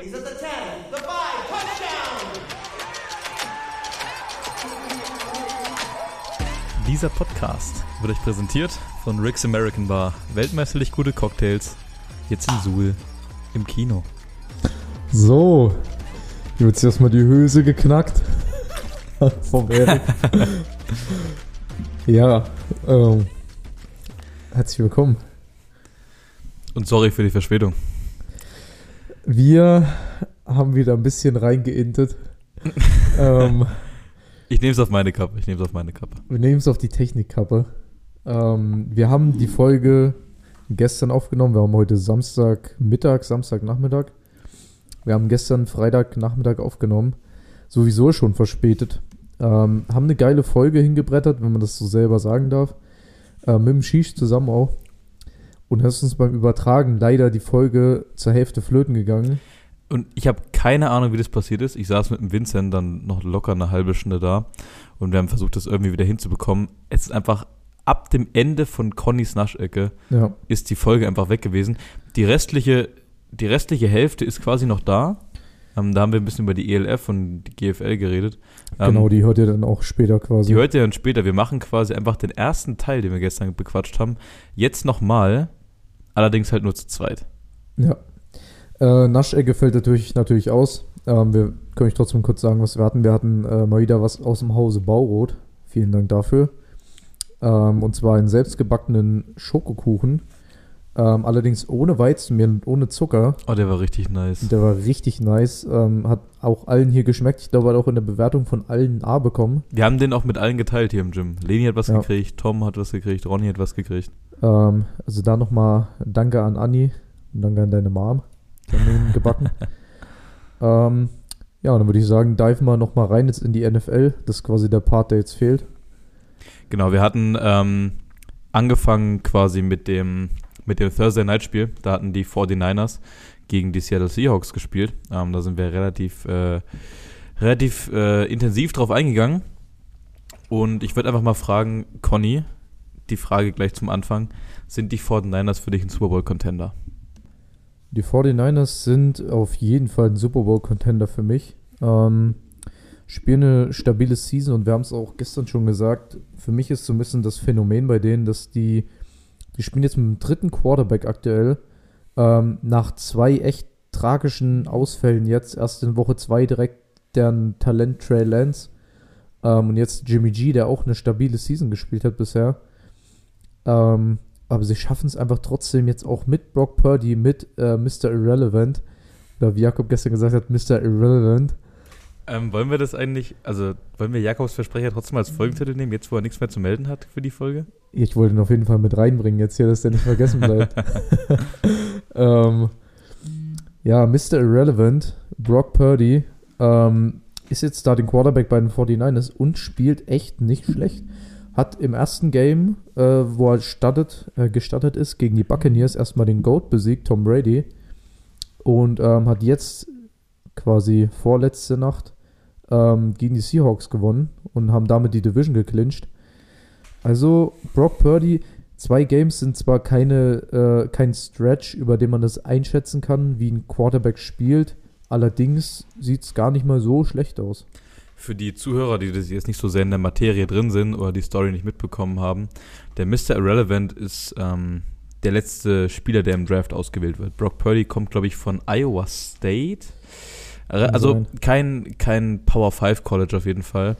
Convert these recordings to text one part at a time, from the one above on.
He's at the 10, the 5, touchdown! Dieser Podcast wird euch präsentiert von Rick's American Bar. Weltmeisterlich gute Cocktails. Jetzt in Suhl im Kino. So, hier wird sich erstmal die Hülse geknackt. Vom Erik. ja, ähm, herzlich willkommen. Und sorry für die Verspätung. Wir haben wieder ein bisschen reingeintet. ähm, Ich nehme es auf meine Kappe. Ich nehme es auf meine Kappe. wir nehmen es auf die Technikkappe. Ähm, wir haben die Folge gestern aufgenommen. Wir haben heute Samstagmittag, Samstagnachmittag. Wir haben gestern Freitagnachmittag aufgenommen. Sowieso schon verspätet. Ähm, haben eine geile Folge hingebrettert, wenn man das so selber sagen darf. Äh, mit dem Shish zusammen auch. Und es ist uns beim Übertragen leider die Folge zur Hälfte flöten gegangen. Und ich habe keine Ahnung, wie das passiert ist. Ich saß mit dem Vincent dann noch locker eine halbe Stunde da und wir haben versucht, das irgendwie wieder hinzubekommen. Es ist einfach ab dem Ende von Connys Naschecke Ja, ist die Folge einfach weg gewesen. Die restliche, die restliche Hälfte ist quasi noch da. Ähm, da haben wir ein bisschen über die ELF und die GFL geredet. Ähm, genau, die hört ihr dann auch später quasi. Die hört ihr dann später. Wir machen quasi einfach den ersten Teil, den wir gestern bequatscht haben, jetzt nochmal, allerdings halt nur zu zweit. Ja. Äh, Naschecke fällt natürlich, natürlich aus. Ähm, wir können euch trotzdem kurz sagen, was wir hatten. Wir hatten äh, mal wieder was aus dem Hause Bauroth. Vielen Dank dafür. Ähm, und zwar einen selbstgebackenen Schokokuchen. Ähm, allerdings ohne Weizenmehl und ohne Zucker. Oh, der war richtig nice. Der war richtig nice. Ähm, hat auch allen hier geschmeckt. Ich glaube, er hat auch in der Bewertung von allen A bekommen. Wir haben den auch mit allen geteilt hier im Gym. Leni hat was Ja. gekriegt, Tom hat was gekriegt, Ronny hat was gekriegt. Ähm, also da nochmal Danke an Anni und Danke an deine Mom. Die haben gebacken. ähm, ja, dann würde ich sagen, dive mal nochmal rein jetzt in die NFL. Das ist quasi der Part, der jetzt fehlt. Genau, wir hatten ähm, angefangen quasi mit dem, mit dem Thursday Night Spiel. Da hatten die 49ers gegen die Seattle Seahawks gespielt. Ähm, da sind wir relativ, äh, relativ äh, intensiv drauf eingegangen. Und ich würde einfach mal fragen, Conny, die Frage gleich zum Anfang. Sind die 49ers für dich ein Super Bowl Contender? Die 49ers sind auf jeden Fall ein Super Bowl-Contender für mich. Ähm, spielen eine stabile Season und wir haben es auch gestern schon gesagt. Für mich ist so ein bisschen das Phänomen bei denen, dass die, die spielen jetzt mit dem dritten Quarterback aktuell. Ähm, nach zwei echt tragischen Ausfällen jetzt, erst in Woche zwei direkt deren Talent Trey Lance ähm, und jetzt Jimmy G, der auch eine stabile Season gespielt hat bisher. Ähm, aber sie schaffen es einfach trotzdem jetzt auch mit Brock Purdy, mit äh, Mr. Irrelevant, oder wie Jakob gestern gesagt hat, Mr. Irrelevant. Ähm, wollen wir das eigentlich, also wollen wir Jakobs Versprecher trotzdem als Folgentitel nehmen, jetzt wo er nichts mehr zu melden hat für die Folge? Ich wollte ihn auf jeden Fall mit reinbringen jetzt hier, dass der nicht vergessen bleibt. ähm, ja, Mr. Irrelevant, Brock Purdy, ähm, ist jetzt Starting Quarterback bei den 49ers und spielt echt nicht schlecht. Hat im ersten Game, äh, wo er startet, äh, gestartet ist, gegen die Buccaneers erstmal den GOAT besiegt, Tom Brady. Und ähm, hat jetzt quasi vorletzte Nacht ähm, gegen die Seahawks gewonnen und haben damit die Division geclincht. Also Brock Purdy, zwei Games sind zwar keine, äh, kein Stretch, über den man das einschätzen kann, wie ein Quarterback spielt. Allerdings sieht es gar nicht mal so schlecht aus. Für die Zuhörer, die das jetzt nicht so sehr in der Materie drin sind oder die Story nicht mitbekommen haben, der Mr. Irrelevant ist ähm, der letzte Spieler, der im Draft ausgewählt wird. Brock Purdy kommt, glaube ich, von Iowa State. Also kein, kein Power 5 College auf jeden Fall.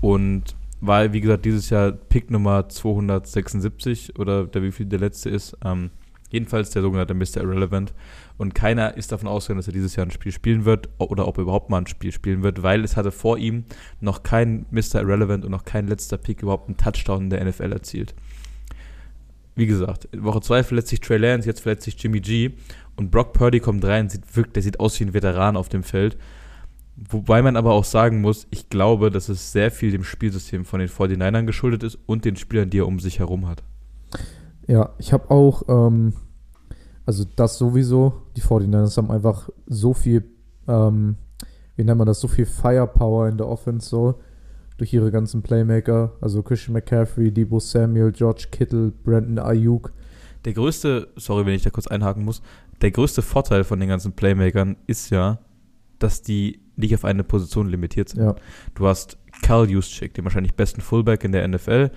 Und war, wie gesagt, dieses Jahr Pick Nummer 276 oder der wie viel der letzte ist. Ähm, jedenfalls der sogenannte Mr. Irrelevant. Und keiner ist davon ausgegangen, dass er dieses Jahr ein Spiel spielen wird oder ob er überhaupt mal ein Spiel spielen wird, weil es hatte vor ihm noch kein Mr. Irrelevant und noch kein letzter Pick überhaupt einen Touchdown in der NFL erzielt. Wie gesagt, in Woche 2 verletzt sich Trey Lance, jetzt verletzt sich Jimmy G und Brock Purdy kommt rein, sieht wirklich, der sieht aus wie ein Veteran auf dem Feld. Wobei man aber auch sagen muss, ich glaube, dass es sehr viel dem Spielsystem von den 49ern geschuldet ist und den Spielern, die er um sich herum hat. Ja, ich habe auch, ähm, also das sowieso, die 49ers haben einfach so viel, ähm, wie nennt man das, so viel Firepower in der Offense so, durch ihre ganzen Playmaker, also Christian McCaffrey, Debo Samuel, George Kittle, Brandon Ayuk, der größte, sorry, wenn ich da kurz einhaken muss, der größte Vorteil von den ganzen Playmakern ist ja, dass die nicht auf eine Position limitiert sind. Ja. Du hast Carl Juszczyk, den wahrscheinlich besten Fullback in der NFL,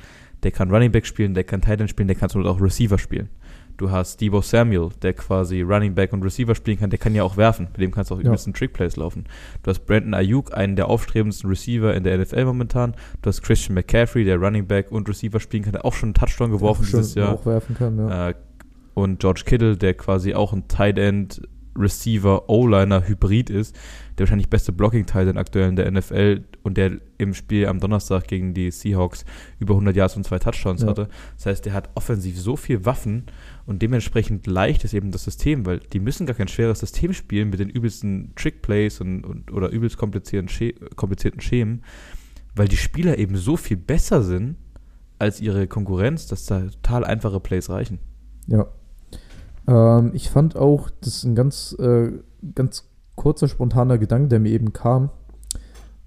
der kann Running Back spielen, der kann Tight End spielen, der kann Beispiel auch Receiver spielen. Du hast Debo Samuel, der quasi Running Back und Receiver spielen kann, der kann ja auch werfen, mit dem kannst du auch Ja. übelsten Trickplays laufen. Du hast Brandon Ayuk, einen der aufstrebendsten Receiver in der NFL momentan. Du hast Christian McCaffrey, der Running Back und Receiver spielen kann, der auch schon einen Touchdown geworfen Schon dieses Jahr. auch werfen kann, ja. Äh, und George Kittle, der quasi auch ein Tight End, Receiver, O-Liner Hybrid ist, der wahrscheinlich beste Blocking-Tight End aktuell in der NFL und der im Spiel am Donnerstag gegen die Seahawks über 100 Yards und zwei Touchdowns Ja. hatte. Das heißt, der hat offensiv so viel Waffen und dementsprechend leicht ist eben das System, weil die müssen gar kein schweres System spielen mit den übelsten Trick-Plays und, und, oder übelst komplizierten, komplizierten Schemen, weil die Spieler eben so viel besser sind als ihre Konkurrenz, dass da total einfache Plays reichen. Ja. Ähm, ich fand auch, das ist ein ganz, äh, ganz kurzer, spontaner Gedanke, der mir eben kam,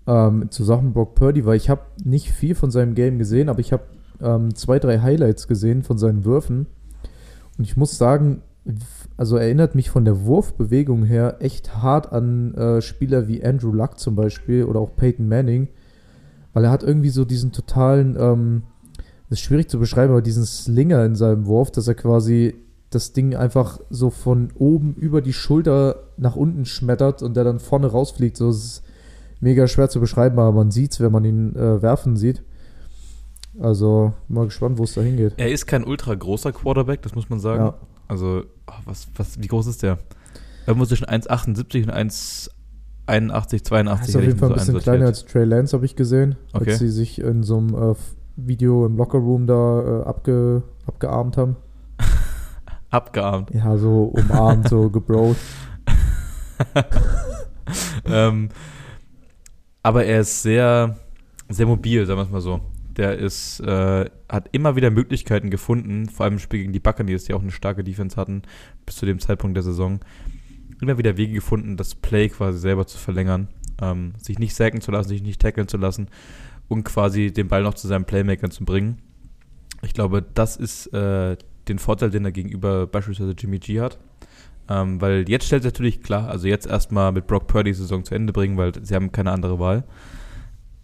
ähm, zu Sachen Brock Purdy, weil ich habe nicht viel von seinem Game gesehen, aber ich habe ähm, zwei, drei Highlights gesehen von seinen Würfen. Und ich muss sagen, also erinnert mich von der Wurfbewegung her echt hart an äh, Spieler wie Andrew Luck zum Beispiel oder auch Peyton Manning, weil er hat irgendwie so diesen totalen, ähm, das ist schwierig zu beschreiben, aber diesen Slinger in seinem Wurf, dass er quasi das Ding einfach so von oben über die Schulter nach unten schmettert und der dann vorne rausfliegt. So ist mega schwer zu beschreiben, aber man sieht es, wenn man ihn äh, werfen sieht. Also mal gespannt, wo es da hingeht. Er ist kein ultra großer Quarterback, das muss man sagen. Ja. Also, oh, was, was, wie groß ist der? Irgendwo zwischen 1,78 und 1,81, 82. ist auf jeden Fall so ein bisschen kleiner als Trey Lance, habe ich gesehen. Okay. Als sie sich in so einem äh, Video im Lockerroom da äh, abge, abgearmt haben. Abgearmt. Ja, so umarmt, so gebrot. ähm, aber er ist sehr, sehr mobil, sagen wir es mal so. Der ist, äh, hat immer wieder Möglichkeiten gefunden, vor allem im Spiel gegen die Buccaneers, die auch eine starke Defense hatten, bis zu dem Zeitpunkt der Saison. Immer wieder Wege gefunden, das Play quasi selber zu verlängern, ähm, sich nicht sacken zu lassen, sich nicht tackeln zu lassen und quasi den Ball noch zu seinen Playmakern zu bringen. Ich glaube, das ist äh, den Vorteil, den er gegenüber beispielsweise Jimmy G hat. Ähm, weil jetzt stellt sich natürlich klar, also jetzt erstmal mit Brock Purdy die Saison zu Ende bringen, weil sie haben keine andere Wahl.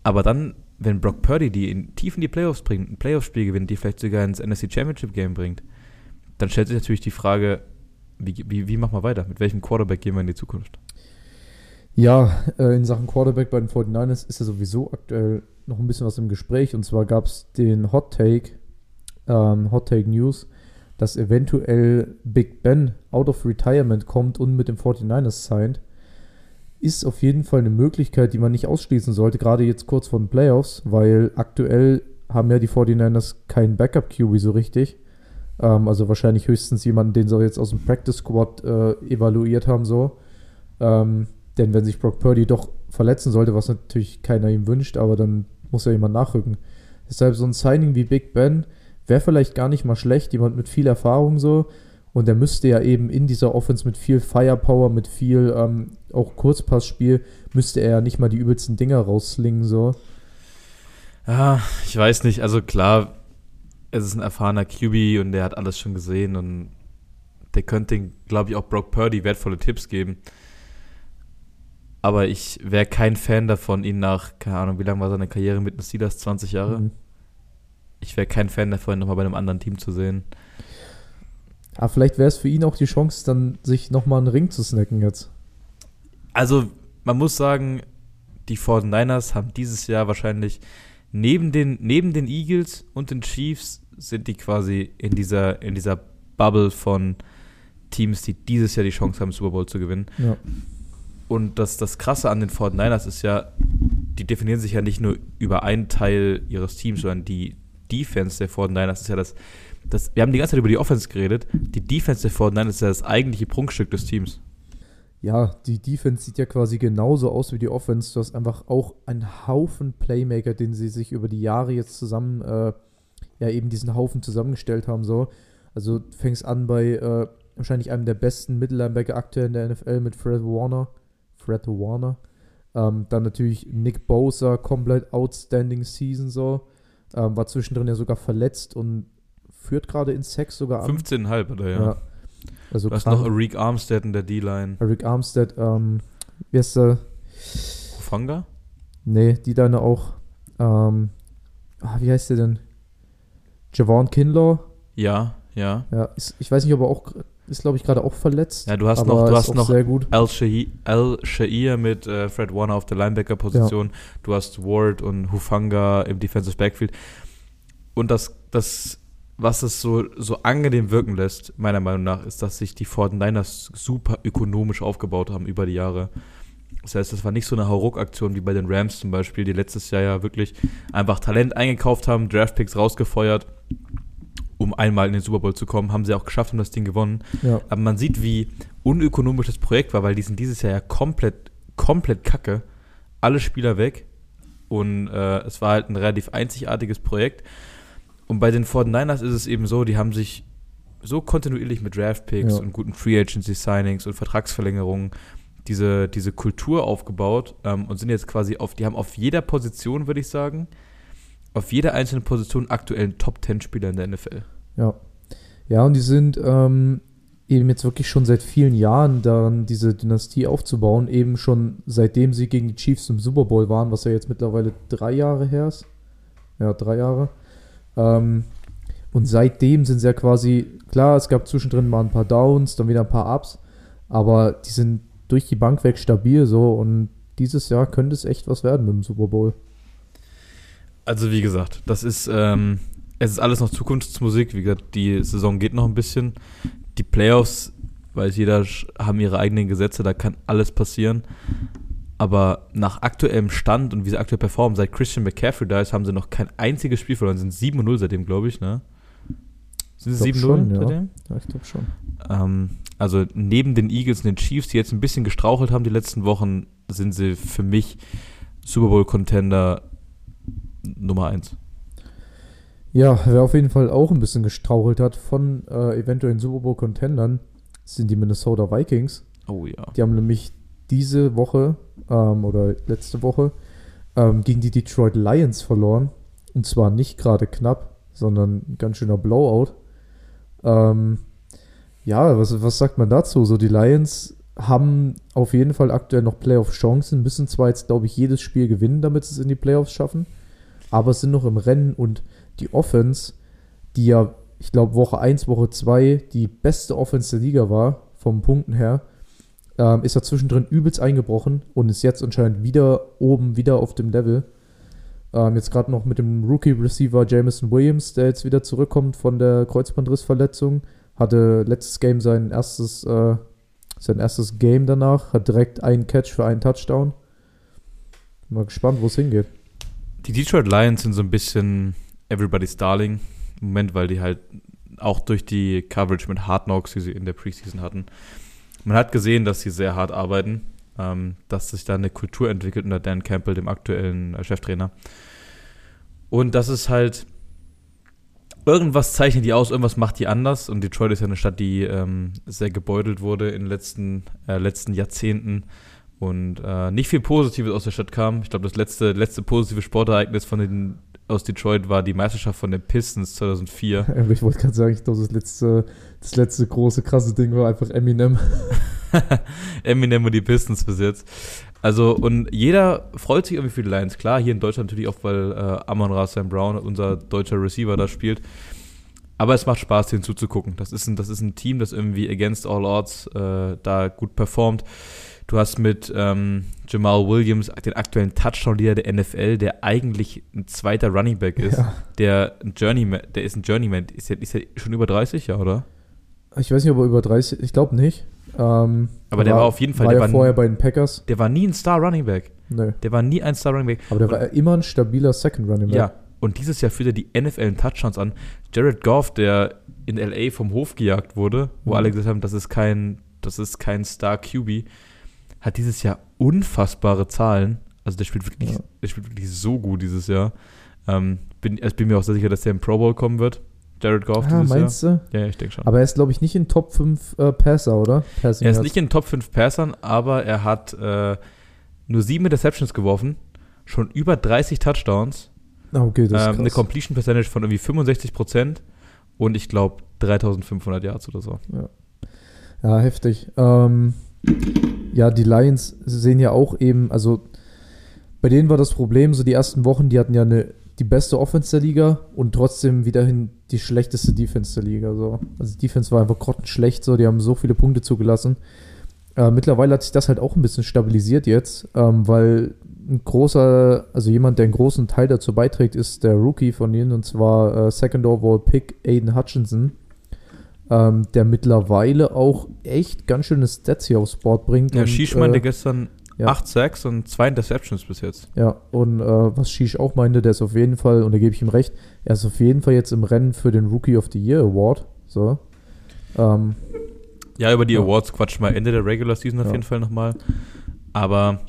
Aber dann, wenn Brock Purdy die in, tief in die Playoffs bringt, ein Playoff-Spiel gewinnt, die vielleicht sogar ins NFC Championship Game bringt, dann stellt sich natürlich die Frage, wie, wie, wie machen wir weiter? Mit welchem Quarterback gehen wir in die Zukunft? Ja, äh, in Sachen Quarterback bei den 49ers ist ja sowieso aktuell noch ein bisschen was im Gespräch. Und zwar gab es den Hot Take, ähm, Hot Take News, dass eventuell Big Ben out of retirement kommt und mit dem 49ers signed. Ist auf jeden Fall eine Möglichkeit, die man nicht ausschließen sollte, gerade jetzt kurz vor den Playoffs, weil aktuell haben ja die 49ers keinen Backup-QB so richtig. Ähm, also wahrscheinlich höchstens jemanden, den sie jetzt aus dem Practice Squad äh, evaluiert haben, so. Ähm, denn wenn sich Brock Purdy doch verletzen sollte, was natürlich keiner ihm wünscht, aber dann muss ja jemand nachrücken. Deshalb so ein Signing wie Big Ben wäre vielleicht gar nicht mal schlecht, jemand mit viel Erfahrung so. Und der müsste ja eben in dieser Offense mit viel Firepower, mit viel ähm, auch Kurzpassspiel, müsste er ja nicht mal die übelsten Dinger rausslingen so. Ja, ich weiß nicht. Also klar, es ist ein erfahrener QB und der hat alles schon gesehen und der könnte, glaube ich, auch Brock Purdy wertvolle Tipps geben. Aber ich wäre kein Fan davon, ihn nach, keine Ahnung, wie lange war seine Karriere mit den Steelers? 20 Jahre? Mhm. Ich wäre kein Fan davon, ihn nochmal bei einem anderen Team zu sehen. Aber vielleicht wäre es für ihn auch die Chance, dann sich nochmal einen Ring zu snacken jetzt. Also, man muss sagen, die 49ers haben dieses Jahr wahrscheinlich neben den, neben den Eagles und den Chiefs sind die quasi in dieser, in dieser Bubble von Teams, die dieses Jahr die Chance haben, Super Bowl zu gewinnen. Ja. Und das, das Krasse an den 49ers ist ja, die definieren sich ja nicht nur über einen Teil ihres Teams, sondern die Defense der 49ers ist ja das, das, wir haben die ganze Zeit über die Offense geredet, die Defense der 49ers ist ja das eigentliche Prunkstück des Teams. Ja, die Defense sieht ja quasi genauso aus wie die Offense. Du hast einfach auch einen Haufen Playmaker, den sie sich über die Jahre jetzt zusammen, äh, ja, eben diesen Haufen zusammengestellt haben. So. Also du fängst an bei äh, wahrscheinlich einem der besten Mittellinebacker aktuell in der NFL mit Fred Warner. Fred Warner. Ähm, dann natürlich Nick Bosa, komplett outstanding Season so. Ähm, war zwischendrin ja sogar verletzt und führt gerade in Sex sogar an. 15,5 oder ja. Ja. Also Du hast noch Arik Armstead in der D-Line. Eric Armstead, ähm, wie heißt der? Hufanga? Nee, die deine auch. Ähm, ah, wie heißt der denn? Javon Kinlaw. Ja, ja. Ja, ist, ich weiß nicht, ob er auch, ist glaube ich gerade auch verletzt. Ja, du hast noch, du hast noch sehr gut. Al Shai- Al Shair mit äh, Fred Warner auf der Linebacker-Position. Du hast Ward und Hufanga im Defensive Backfield. Und das, das was es so, so angenehm wirken lässt, meiner Meinung nach, ist, dass sich die 49ers super ökonomisch aufgebaut haben über die Jahre. Das heißt, das war nicht so eine Hauruck-Aktion wie bei den Rams zum Beispiel, die letztes Jahr ja wirklich einfach Talent eingekauft haben, Draftpicks rausgefeuert, um einmal in den Super Bowl zu kommen. Haben sie auch geschafft und das Ding gewonnen. Ja, Aber man sieht, wie unökonomisch das Projekt war, weil die sind dieses Jahr ja komplett, komplett kacke. Alle Spieler weg. Und äh, es war halt ein relativ einzigartiges Projekt. Und bei den 49ers ist es eben so, die haben sich so kontinuierlich mit Draftpicks Ja. und guten Free Agency Signings und Vertragsverlängerungen diese, diese Kultur aufgebaut ähm, und sind jetzt quasi auf, die haben auf jeder Position, würde ich sagen, auf jeder einzelnen Position aktuell einen Top 10 Spieler in der NFL. ja. Ja, und die sind ähm, eben jetzt wirklich schon seit vielen Jahren daran, diese Dynastie aufzubauen, eben schon seitdem sie gegen die Chiefs im Super Bowl waren, was ja jetzt mittlerweile drei Jahre her ist. Ja, drei Jahre. Ähm, und seitdem sind sie ja quasi, klar, es gab zwischendrin mal ein paar Downs, dann wieder ein paar Ups, aber die sind durch die Bank weg stabil so und dieses Jahr könnte es echt was werden mit dem Super Bowl. Also wie gesagt, das ist, ähm, es ist alles noch Zukunftsmusik. Wie gesagt, die Saison geht noch ein bisschen. Die Playoffs, weiß jeder, haben ihre eigenen Gesetze, da kann alles passieren. Aber nach aktuellem Stand und wie sie aktuell performen, seit Christian McCaffrey da ist, haben sie noch kein einziges Spiel verloren. Sind 7-0 seitdem, glaube ich, ne? Sind sie Ich 7-0 glaub schon, ja. seitdem? Ja, ich glaube schon. Ähm, also neben den Eagles und den Chiefs, die jetzt ein bisschen gestrauchelt haben die letzten Wochen, sind sie für mich Super Bowl-Contender Nummer 1. Ja, wer auf jeden Fall auch ein bisschen gestrauchelt hat von äh, eventuellen Super Bowl Contendern, sind die Minnesota Vikings. Oh ja. Die haben nämlich diese Woche ähm, oder letzte Woche ähm, gegen die Detroit Lions verloren. Und zwar nicht gerade knapp, sondern ein ganz schöner Blowout. Ähm, ja, was, was sagt man dazu? So, die Lions haben auf jeden Fall aktuell noch Playoff-Chancen, müssen zwar jetzt, glaube ich, jedes Spiel gewinnen, damit sie es in die Playoffs schaffen, aber sind noch im Rennen und die Offense, die ja, ich glaube, Woche 1, Woche 2 die beste Offense der Liga war, vom Punkten her, ähm, ist ja zwischendrin übelst eingebrochen und ist jetzt anscheinend wieder oben, wieder auf dem Level. Ähm, jetzt gerade noch mit dem Rookie-Receiver Jameson Williams, der jetzt wieder zurückkommt von der Kreuzbandrissverletzung. Hatte letztes Game sein erstes, äh, sein erstes Game danach, hat direkt einen Catch für einen Touchdown. Mal gespannt, wo es hingeht. Die Detroit Lions sind so ein bisschen everybody's darling im Moment, weil die halt auch durch die Coverage mit Hard Knocks, die sie in der Preseason hatten, man hat gesehen, dass sie sehr hart arbeiten, ähm, dass sich da eine Kultur entwickelt unter Dan Campbell, dem aktuellen äh, Cheftrainer. Und das ist halt, irgendwas zeichnet die aus, irgendwas macht die anders. Und Detroit ist ja eine Stadt, die ähm, sehr gebeutelt wurde in den letzten, äh, letzten Jahrzehnten und äh, nicht viel Positives aus der Stadt kam. Ich glaube, das letzte, letzte positive Sportereignis von den, aus Detroit war die Meisterschaft von den Pistons 2004. Ich wollte gerade sagen, ich glaube, das letzte, das letzte große, krasse Ding war einfach Eminem. Eminem und die Pistons bis jetzt. Also, und jeder freut sich irgendwie für die Lions. Klar, hier in Deutschland natürlich auch, weil äh, Amon Ra Sam Brown, unser deutscher Receiver, da spielt. Aber es macht Spaß, denen zuzugucken. Das ist ein, das ist ein Team, das irgendwie against all odds äh, da gut performt. Du hast mit ähm, Jamal Williams den aktuellen Touchdown-Leader der NFL, der eigentlich ein zweiter Running Back ist. Ja. Der ein Journeyman, der ist ein Journeyman. Ist der, ist der schon über 30, ja, oder? Ich weiß nicht, ob er über 30, ich glaube nicht. Ähm, Aber der war auf jeden Fall- war der ja war- vorher bei den Packers. Der war nie ein Star Running Back. Nö. Der war nie ein Star Running Back. Aber der war immer ein stabiler Second Running Back. Ja, und dieses Jahr führt er die NFL in Touchdowns an. Jared Goff, der in LA vom Hof gejagt wurde, wo Mhm. alle gesagt haben, das ist kein, das ist kein Star QB, hat dieses Jahr unfassbare Zahlen. Also der spielt wirklich, Ja. der spielt wirklich so gut dieses Jahr. Ähm, bin, ich bin mir auch sehr sicher, dass der im Pro Bowl kommen wird. Jared Goff Ah, dieses meinst du? Jahr. Ja, ja, ich denke schon. Aber er ist, glaube ich, nicht in Top 5 äh, Passer, oder? Passing er ist nicht in Top 5 Passern, aber er hat äh, nur sieben Interceptions geworfen, schon über 30 Touchdowns Ah, okay, das ist ähm, eine krass. Completion Percentage von irgendwie 65 Prozent und ich glaube 3500 Yards oder so. Ja, heftig. Ähm, ja, die Lions sehen ja auch eben, also bei denen war das Problem, so die ersten Wochen, die hatten ja eine, die beste Offense der Liga und trotzdem wiederhin die schlechteste Defense der Liga. So. Also die Defense war einfach grottenschlecht, so, die haben so viele Punkte zugelassen. Äh, mittlerweile hat sich das halt auch ein bisschen stabilisiert jetzt, ähm, weil ein großer, also jemand, der einen großen Teil dazu beiträgt, ist der Rookie von ihnen, und zwar äh, Second Overall Pick Aiden Hutchinson, ähm, der mittlerweile auch echt ganz schöne Stats hier aufs Board bringt. Ja, und, Shish äh, meinte gestern ja. 8 Sacks und 2 Interceptions bis jetzt. Ja, und äh, was Shish auch meinte, der ist auf jeden Fall, und da gebe ich ihm recht, er ist auf jeden Fall jetzt im Rennen für den Rookie of the Year Award. So. Ähm, Ja, über die Ja. Awards quatschen wir Ende der Regular Season auf Ja. jeden Fall nochmal. Aber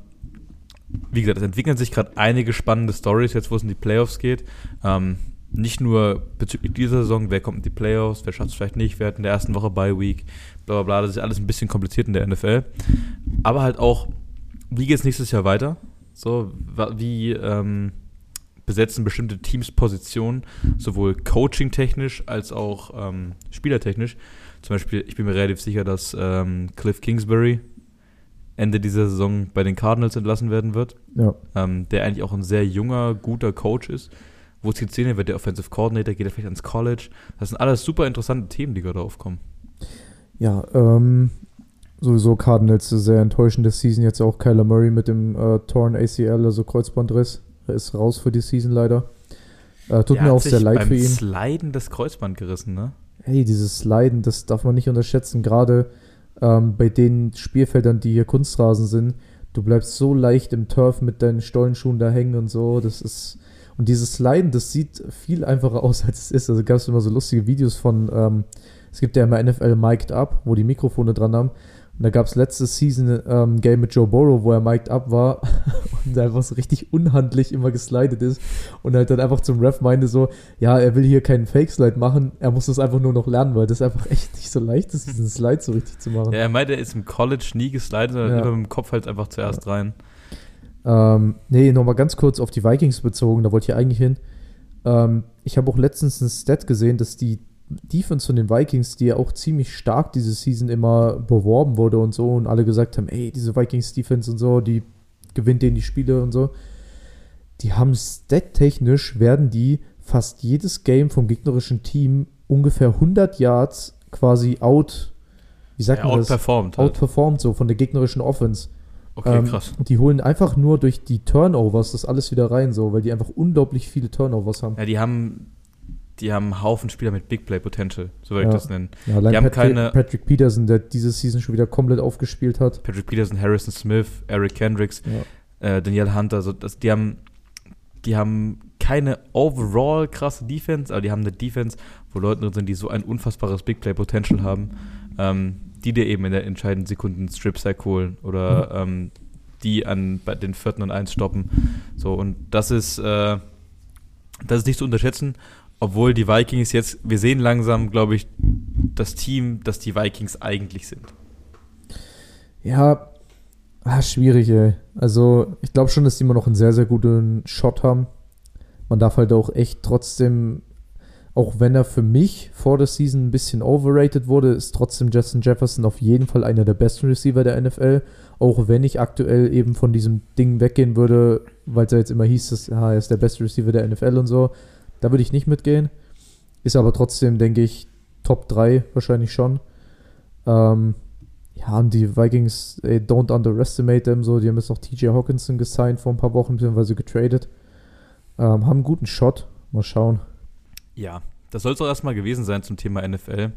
wie gesagt, es entwickeln sich gerade einige spannende Stories, jetzt wo es in die Playoffs geht. Ähm, nicht nur bezüglich dieser Saison, wer kommt in die Playoffs, wer schafft es vielleicht nicht, wer hat in der ersten Woche Bye Week, bla bla bla, das ist alles ein bisschen kompliziert in der NFL. Aber halt auch, wie geht es nächstes Jahr weiter? So, wie ähm, besetzen bestimmte Teams Positionen, sowohl coaching-technisch als auch ähm, spielertechnisch. Zum Beispiel, ich bin mir relativ sicher, dass ähm, Cliff Kingsbury Ende dieser Saison bei den Cardinals entlassen werden wird, ja. ähm, der eigentlich auch ein sehr junger, guter Coach ist. Wo es jetzt sehen wird, der Offensive Coordinator, geht er vielleicht ans College. Das sind alles super interessante Themen, die gerade aufkommen. Ja, ähm, sowieso Cardinals sehr enttäuschende Season. Jetzt auch Kyler Murray mit dem äh, Torn ACL, also Kreuzbandriss. Er ist raus für die Season leider. Äh, tut Der mir auch sehr leid für ihn. Sliden das Kreuzband gerissen, ne? Hey, dieses Leiden, das darf man nicht unterschätzen. Gerade ähm, bei den Spielfeldern, die hier Kunstrasen sind. Du bleibst so leicht im Turf mit deinen Stollenschuhen da hängen und so. Das ist. Und dieses Leiden, das sieht viel einfacher aus, als es ist. Also gab es immer so lustige Videos von, ähm, es gibt ja immer NFL Mic'd Up, wo die Mikrofone dran haben. Und da gab es letztes Season ähm, Game mit Joe Burrow, wo er mic'd up war und einfach so richtig unhandlich immer geslidet ist und halt dann einfach zum Ref meinte so, ja, er will hier keinen Fake-Slide machen, er muss das einfach nur noch lernen, weil das einfach echt nicht so leicht ist, diesen Slide so richtig zu machen. Ja, er meinte, er ist im College nie geslidet, sondern Ja. immer mit dem Kopf halt einfach zuerst rein. Ähm, nee, nochmal ganz kurz auf die Vikings bezogen, da wollte ich eigentlich hin. Ähm, ich habe auch letztens ein Stat gesehen, dass die Defense von den Vikings, die ja auch ziemlich stark diese Season immer beworben wurde und so und alle gesagt haben, ey, diese Vikings-Defense und so, die gewinnt denen die Spiele und so. Die haben stat-technisch, werden die fast jedes Game vom gegnerischen Team ungefähr 100 Yards quasi out, wie sagt Ja, man das? outperformed halt. Outperformed so von der gegnerischen Offense. Okay, Ähm, krass. Die holen einfach nur durch die Turnovers das alles wieder rein, so, weil die einfach unglaublich viele Turnovers haben. Ja, die haben, die haben einen Haufen Spieler mit Big Play Potential, so würde Ja. ich das nennen. Ja, allein die haben Patrick, keine- Patrick Peterson, der diese Season schon wieder komplett aufgespielt hat. Patrick Peterson, Harrison Smith, Eric Kendricks, Ja. äh, Danielle Hunter, so das, die haben, die haben keine overall krasse Defense, aber die haben eine Defense, wo Leute drin sind, die so ein unfassbares Big Play Potential haben, ähm, die dir eben in der entscheidenden Sekunde einen Strip Sack holen oder ähm, die an bei den vierten und eins stoppen. So und das ist, äh, das ist nicht zu unterschätzen, obwohl die Vikings jetzt, wir sehen langsam, glaube ich, das Team, das die Vikings eigentlich sind. Ja, ah, schwierig, ey. Also, ich glaube schon, dass die immer noch einen sehr, sehr guten Shot haben. Man darf halt auch echt trotzdem, auch wenn er für mich vor der Season ein bisschen overrated wurde, ist trotzdem Justin Jefferson auf jeden Fall einer der besten Receiver der NFL. Auch wenn ich aktuell eben von diesem Ding weggehen würde, weil es ja jetzt immer hieß, dass ja, er ist der beste Receiver der NFL und so. Da würde ich nicht mitgehen. Ist aber trotzdem, denke ich, Top 3 wahrscheinlich schon. Ähm, ja, und die Vikings, ey, don't underestimate them, so, die haben jetzt noch TJ Hawkinson gesigned vor ein paar Wochen, beziehungsweise getradet. Ähm, haben einen guten Shot. Mal schauen. Ja, das soll es auch erstmal gewesen sein zum Thema NFL.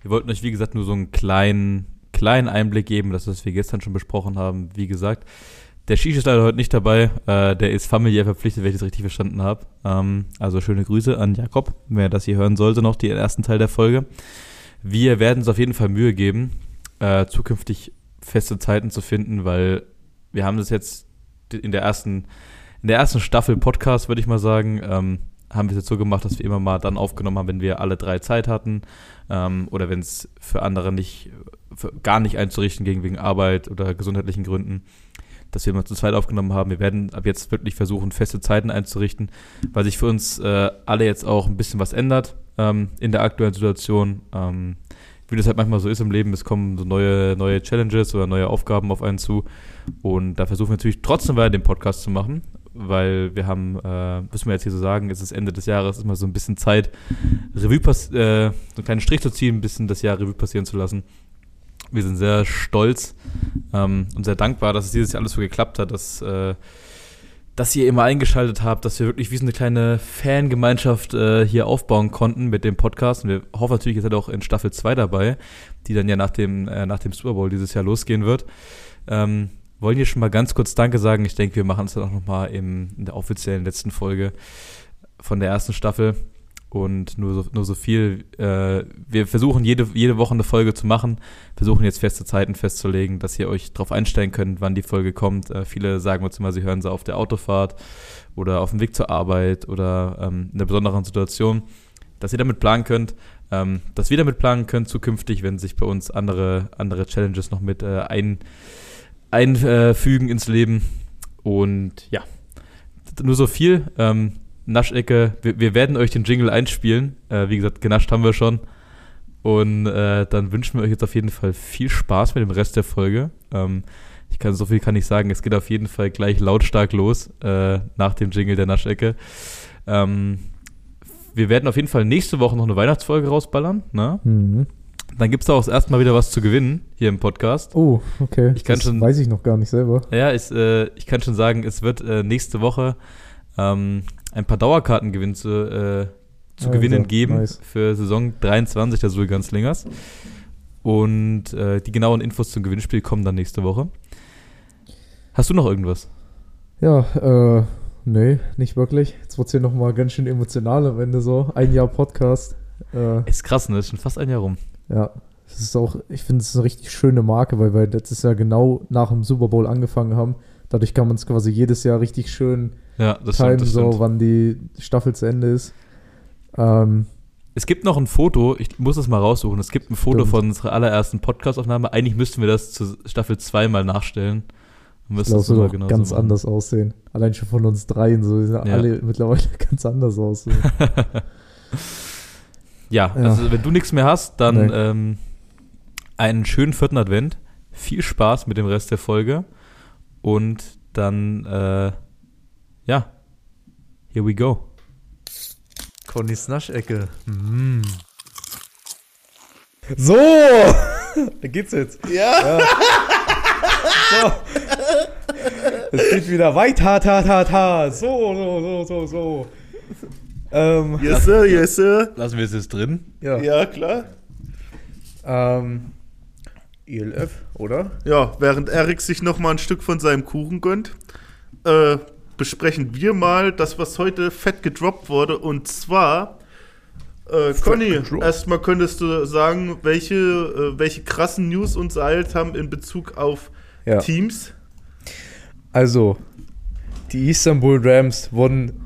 Wir wollten euch, wie gesagt, nur so einen kleinen, kleinen Einblick geben, das, was wir gestern schon besprochen haben. Wie gesagt, der Shish ist leider heute nicht dabei. Äh, der ist familiär verpflichtet, wenn ich das richtig verstanden habe. Ähm, also schöne Grüße an Jakob, wer das hier hören sollte, noch den ersten Teil der Folge. Wir werden uns auf jeden Fall Mühe geben, äh, zukünftig feste Zeiten zu finden, weil wir haben das jetzt in der ersten, in der ersten Staffel Podcast, würde ich mal sagen, ähm, haben wir es jetzt so gemacht, dass wir immer mal dann aufgenommen haben, wenn wir alle drei Zeit hatten ähm, oder wenn es für andere nicht, für gar nicht einzurichten ging wegen Arbeit oder gesundheitlichen Gründen. dass wir mal zu zweit aufgenommen haben. Wir werden ab jetzt wirklich versuchen, feste Zeiten einzurichten, weil sich für uns äh, alle jetzt auch ein bisschen was ändert ähm, in der aktuellen Situation. Ähm, wie das halt manchmal so ist im Leben, es kommen so neue, neue Challenges oder neue Aufgaben auf einen zu. Und da versuchen wir natürlich trotzdem weiter den Podcast zu machen, weil wir haben, äh, müssen wir jetzt hier so sagen, es ist Ende des Jahres, ist mal so ein bisschen Zeit, Revue pass äh, so einen kleinen Strich zu ziehen, ein bisschen das Jahr Revue passieren zu lassen. Wir sind sehr stolz ähm, und sehr dankbar, dass es dieses Jahr alles so geklappt hat, dass, äh, dass ihr immer eingeschaltet habt, dass wir wirklich wie so eine kleine Fangemeinschaft äh, hier aufbauen konnten mit dem Podcast. Und wir hoffen natürlich, ihr seid auch in Staffel 2 dabei, die dann ja nach dem, äh, nach dem Super Bowl dieses Jahr losgehen wird. Ähm, wollen hier schon mal ganz kurz Danke sagen. Ich denke, wir machen es dann auch nochmal in der offiziellen letzten Folge von der ersten Staffel. Und nur so, nur so viel. Äh, wir versuchen jede, jede Woche eine Folge zu machen, versuchen jetzt feste Zeiten festzulegen, dass ihr euch darauf einstellen könnt, wann die Folge kommt. Äh, viele sagen uns immer, sie hören sie auf der Autofahrt oder auf dem Weg zur Arbeit oder ähm, in einer besonderen Situation, dass ihr damit planen könnt, ähm, dass wir damit planen können zukünftig, wenn sich bei uns andere, andere Challenges noch mit äh, ein, einfügen ins Leben. Und ja, nur so viel. Ähm, Naschecke, wir, wir, werden euch den Jingle einspielen. Äh, wie gesagt, genascht haben wir schon. Und äh, dann wünschen wir euch jetzt auf jeden Fall viel Spaß mit dem Rest der Folge. Ähm, ich kann so viel kann ich sagen. Es geht auf jeden Fall gleich lautstark los äh, nach dem Jingle der Naschecke. Ähm, wir werden auf jeden Fall nächste Woche noch eine Weihnachtsfolge rausballern. Ne? Mhm. Dann gibt es auch das erste Mal wieder was zu gewinnen hier im Podcast. Oh, okay. Ich kann das schon, weiß ich noch gar nicht selber. Ja, ich, äh, ich kann schon sagen, es wird äh, nächste Woche ähm, ein paar Dauerkarten gewinnen zu, äh, zu Alter, gewinnen geben nice. für Saison 23 der Sulganslingers. Und äh, die genauen Infos zum Gewinnspiel kommen dann nächste Woche. Hast du noch irgendwas? Ja, äh, nee, nicht wirklich. Jetzt wird es hier nochmal ganz schön emotional am Ende so. Ein Jahr Podcast. Äh, Ist krass, ne? Ist schon fast ein Jahr rum. Ja, es ist auch, ich finde es eine richtig schöne Marke, weil wir letztes Jahr genau nach dem Super Bowl angefangen haben. Dadurch kann man es quasi jedes Jahr richtig schön Ja, das timen, stimmt. Das so stimmt. wann die Staffel zu Ende ist. Ähm, Es gibt noch ein Foto, ich muss das mal raussuchen. Es gibt ein Foto Stimmt. von unserer allerersten Podcast-Aufnahme. Eigentlich müssten wir das zu Staffel 2 mal nachstellen. Müsste glaube, auch genauso ganz machen. anders aussehen. Allein schon von uns dreien, so die sehen Ja. alle mittlerweile ganz anders aussehen. Ja, Ja. also wenn du nichts mehr hast, dann Nee. ähm, einen schönen vierten Advent. Viel Spaß mit dem Rest der Folge. Und dann, äh, ja, here we go. Connys Naschecke. Mm. So! da geht's jetzt. Ja. So. Es geht wieder weiter, ta, ta, ta. So, so, so, so, so. Ähm, Yes, sir, yes, sir. Lassen wir es jetzt drin. ja. Ja, klar. Ähm, ELF, oder? Ja, während Erik sich noch mal ein Stück von seinem Kuchen gönnt, äh, besprechen wir mal das, was heute fett gedroppt wurde. Und zwar, äh, Conny, erstmal könntest du sagen, welche, äh, welche krassen News uns ereilt haben in Bezug auf Ja. Teams. Also, die Istanbul Rams wurden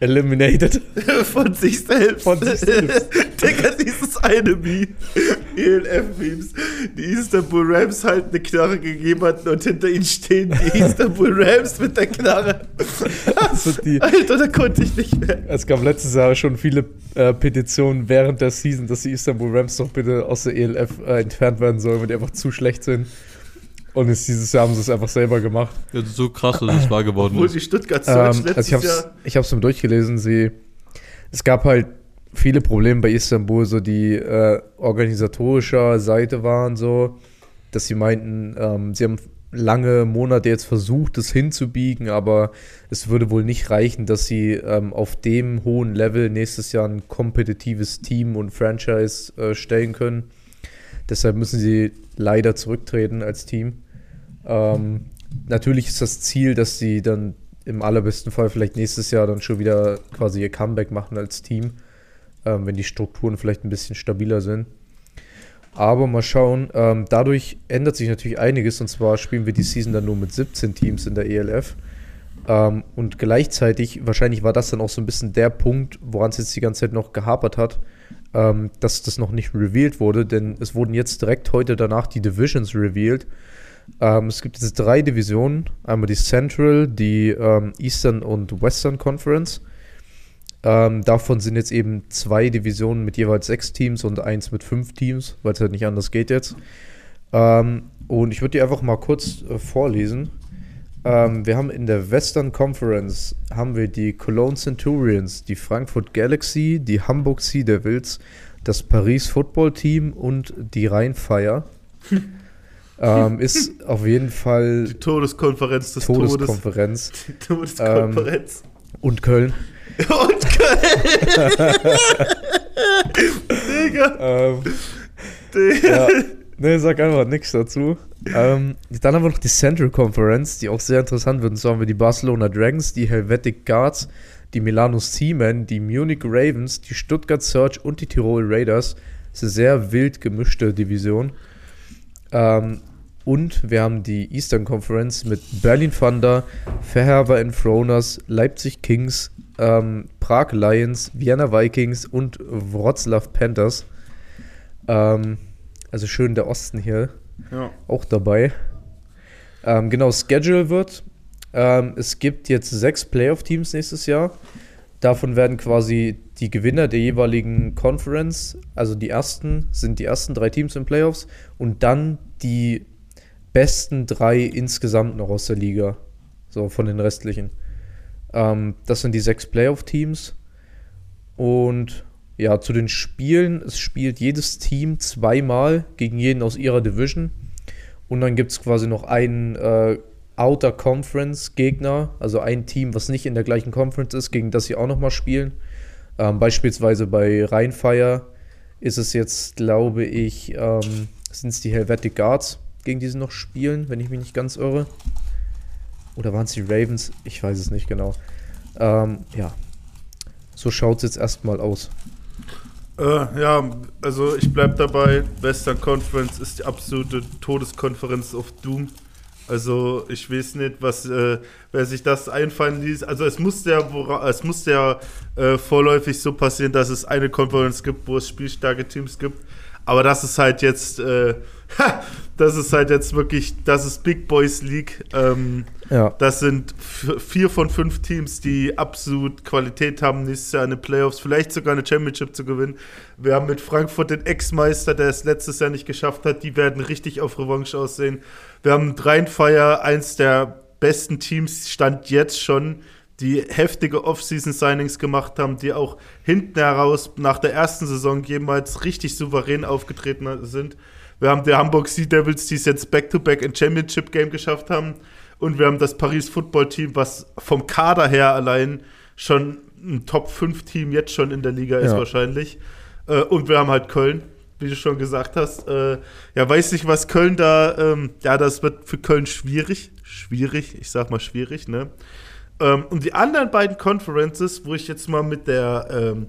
eliminated. von sich selbst. Von sich selbst. Digga, dieses eine Meme. ELF-Memes. Die Istanbul Rams halt eine Knarre gegeben hatten und hinter ihnen stehen die Istanbul Rams mit der Knarre. Also die, Alter, da konnte ich nicht mehr. es gab letztes Jahr schon viele äh, Petitionen während der Season, dass die Istanbul Rams doch bitte aus der ELF äh, entfernt werden sollen, weil die einfach zu schlecht sind. Und jetzt dieses Jahr haben sie es einfach selber gemacht. Das ist so krass, dass es wahr geworden Obwohl ist. die Stuttgart Ähm, also letztes ich hab's, Jahr. ich hab's mir durchgelesen. Sie, es gab halt viele Probleme bei Istanbul, so die äh, organisatorischer Seite waren so, dass sie meinten, ähm, sie haben lange Monate jetzt versucht, das hinzubiegen, aber es würde wohl nicht reichen, dass sie ähm, auf dem hohen Level nächstes Jahr ein kompetitives Team und Franchise äh, stellen können. Deshalb müssen sie leider zurücktreten als Team. Ähm, natürlich ist das Ziel, dass sie dann im allerbesten Fall vielleicht nächstes Jahr dann schon wieder quasi ihr Comeback machen als Team, ähm, wenn die Strukturen vielleicht ein bisschen stabiler sind. Aber mal schauen, ähm, dadurch ändert sich natürlich einiges und zwar spielen wir die Season dann nur mit 17 Teams in der ELF. Ähm, und gleichzeitig, wahrscheinlich war das dann auch so ein bisschen der Punkt, woran es jetzt die ganze Zeit noch gehapert hat. ähm, dass das noch nicht revealed wurde, denn es wurden jetzt direkt heute danach die Divisions revealed. Ähm, es gibt jetzt drei Divisionen: einmal die Central, die ähm, Eastern und Western Conference. Ähm, davon sind jetzt eben zwei Divisionen mit jeweils sechs Teams und eins mit fünf Teams, weil es halt nicht anders geht jetzt. Ähm, und ich würde die einfach mal kurz äh, vorlesen. Ähm, wir haben in der Western Conference haben wir die Cologne Centurions, die Frankfurt Galaxy, die Hamburg Sea Devils, das Paris Football Team und die Rheinfire. ähm, ist auf jeden Fall Die Todeskonferenz des Todeskonferenz. Todes. Die Todeskonferenz. Und Köln. Und Digga, Ähm, Digga. ja. Nee, sag einfach nichts dazu. Ähm, dann haben wir noch die Central Conference, die auch sehr interessant wird. Und zwar haben wir die Barcelona Dragons, die Helvetic Guards, die Milano Seamen, die Munich Ravens, die Stuttgart Surge und die Tirol Raiders. Das ist eine sehr wild gemischte Division. Ähm, und wir haben die Eastern Conference mit Berlin Thunder, Verherber Enthroners, Leipzig Kings, ähm, Prag Lions, Vienna Vikings und Wroclaw Panthers. Ähm, also schön der Osten hier Ja. auch dabei. Ähm, genau, Schedule wird. Ähm, es gibt jetzt sechs Playoff-Teams nächstes Jahr. Davon werden quasi die Gewinner der jeweiligen Conference, also die ersten, sind die ersten drei Teams in Playoffs und dann die besten drei insgesamt noch aus der Liga. So von den restlichen. Ähm, das sind die sechs Playoff-Teams. Und ja, zu den Spielen, es spielt jedes Team zweimal gegen jeden aus ihrer Division. Und dann gibt es quasi noch einen äh, Outer Conference Gegner, also ein Team, was nicht in der gleichen Conference ist, gegen das sie auch nochmal spielen. Ähm, beispielsweise bei Rheinfire ist es jetzt, glaube ich, ähm, sind es die Helvetic Guards, gegen die sie noch spielen, wenn ich mich nicht ganz irre. Oder waren es die Ravens? Ich weiß es nicht genau. Ähm, ja, so schaut es jetzt erstmal aus. Äh, ja, also ich bleib dabei. Western Conference ist die absolute Todeskonferenz auf Doom. Also ich weiß nicht, was äh, wer sich das einfallen ließ. Also es musste ja, es musste ja äh, vorläufig so passieren, dass es eine Konferenz gibt, wo es spielstarke Teams gibt. Aber das ist halt jetzt, äh, das ist halt jetzt wirklich, das ist Big Boys League. Ähm, Ja. das sind vier von fünf Teams, die absolut Qualität haben, nächstes Jahr in den Playoffs, vielleicht sogar eine Championship zu gewinnen. Wir haben mit Frankfurt den Ex-Meister, der es letztes Jahr nicht geschafft hat. Die werden richtig auf Revanche aussehen. Wir haben Rheinfire, eins der besten Teams, stand jetzt schon, die heftige Off-Season-Signings gemacht haben, die auch hinten heraus nach der ersten Saison jemals richtig souverän aufgetreten sind. Wir haben die Hamburg Sea Devils, die es jetzt Back-to-Back in Championship-Game geschafft haben. Und wir haben das Paris Football Team, was vom Kader her allein schon ein Top 5 Team jetzt schon in der Liga ist Ja. wahrscheinlich. Äh, und wir haben halt Köln, wie du schon gesagt hast. Äh, ja, weiß nicht, was Köln da, ähm, ja, das wird für Köln schwierig. Schwierig, ich sag mal schwierig, ne? Ähm, und die anderen beiden Conferences, wo ich jetzt mal mit der, ähm,